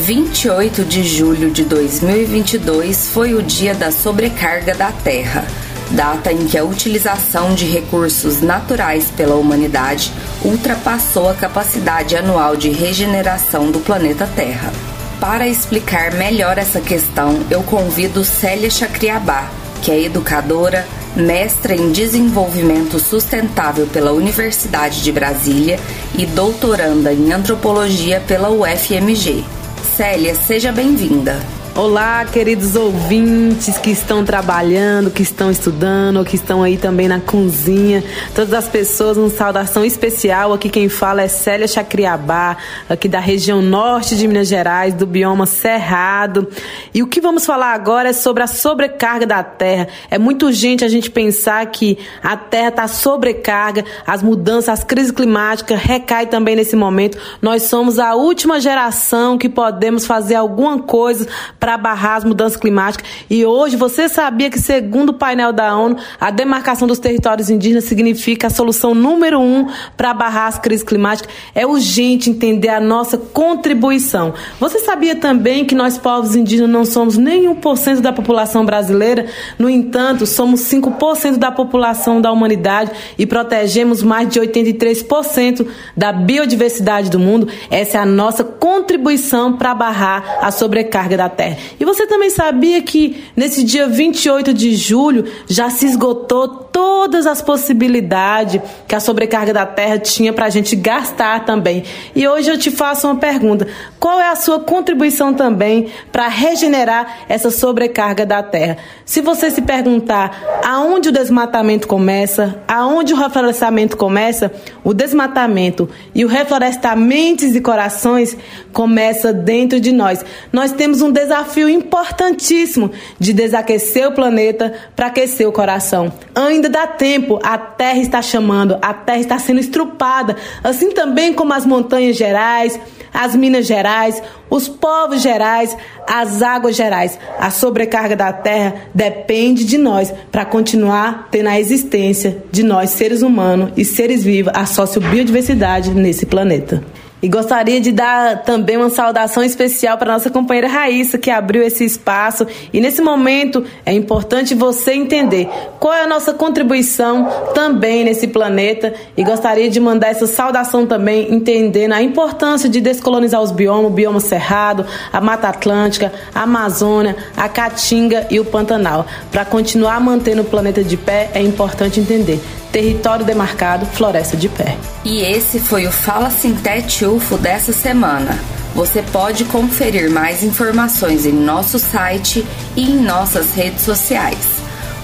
28 de julho de 2022 foi o dia da sobrecarga da Terra, data em que a utilização de recursos naturais pela humanidade ultrapassou a capacidade anual de regeneração do planeta Terra. Para explicar melhor essa questão, eu convido Célia Chacriabá, que é educadora, mestra em desenvolvimento sustentável pela Universidade de Brasília e doutoranda em antropologia pela UFMG. Célia, seja bem-vinda. Olá, queridos ouvintes que estão trabalhando, que estão estudando, ou que estão aí também na cozinha. Todas as pessoas, uma saudação especial. Aqui quem fala é Célia Chacriabá, aqui da região norte de Minas Gerais, do bioma Cerrado. E o que vamos falar agora é sobre a sobrecarga da terra. É muito urgente a gente pensar que a terra está sobrecarga, as mudanças, as crises climáticas recaem também nesse momento. Nós somos a última geração que podemos fazer alguma coisa para barrar as mudanças climáticas. E hoje você sabia que, segundo o painel da ONU, a demarcação dos territórios indígenas significa a solução número um para barrar as crises climáticas? É urgente entender a nossa contribuição. Você sabia também que nós, povos indígenas, não somos nem 1% da população brasileira? No entanto, somos 5% da população da humanidade e protegemos mais de 83% da biodiversidade do mundo. Essa é a nossa contribuição para barrar a sobrecarga da terra. E você também sabia que nesse dia 28 de julho já se esgotou todas as possibilidades que a sobrecarga da terra tinha para a gente gastar também. E hoje eu te faço uma pergunta: qual é a sua contribuição também para regenerar essa sobrecarga da terra? Se você se perguntar aonde o desmatamento começa, aonde o reflorestamento começa, o desmatamento e o reflorestamento de corações começa dentro de nós. Nós temos um desafio importantíssimo de desaquecer o planeta para aquecer o coração. Ainda dá tempo, a terra está chamando, a terra está sendo estrupada, assim também como as montanhas gerais, as Minas Gerais, os povos gerais, as águas gerais. A sobrecarga da terra depende de nós para continuar tendo a existência de nós, seres humanos e seres vivos, a sociobiodiversidade nesse planeta. E gostaria de dar também uma saudação especial para nossa companheira Raíssa, que abriu esse espaço. E nesse momento é importante você entender qual é a nossa contribuição também nesse planeta. E gostaria de mandar essa saudação também, entendendo a importância de descolonizar os biomas, o bioma cerrado, a Mata Atlântica, a Amazônia, a Caatinga e o Pantanal. Para continuar mantendo o planeta de pé, é importante entender Território demarcado, floresta de pé. E esse foi o Fala Sintete UFO dessa semana. Você pode conferir mais informações em nosso site e em nossas redes sociais.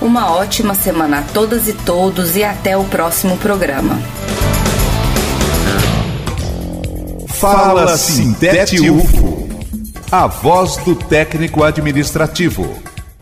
Uma ótima semana a todas e todos e até o próximo programa. Fala Sintete UFO. A voz do técnico administrativo.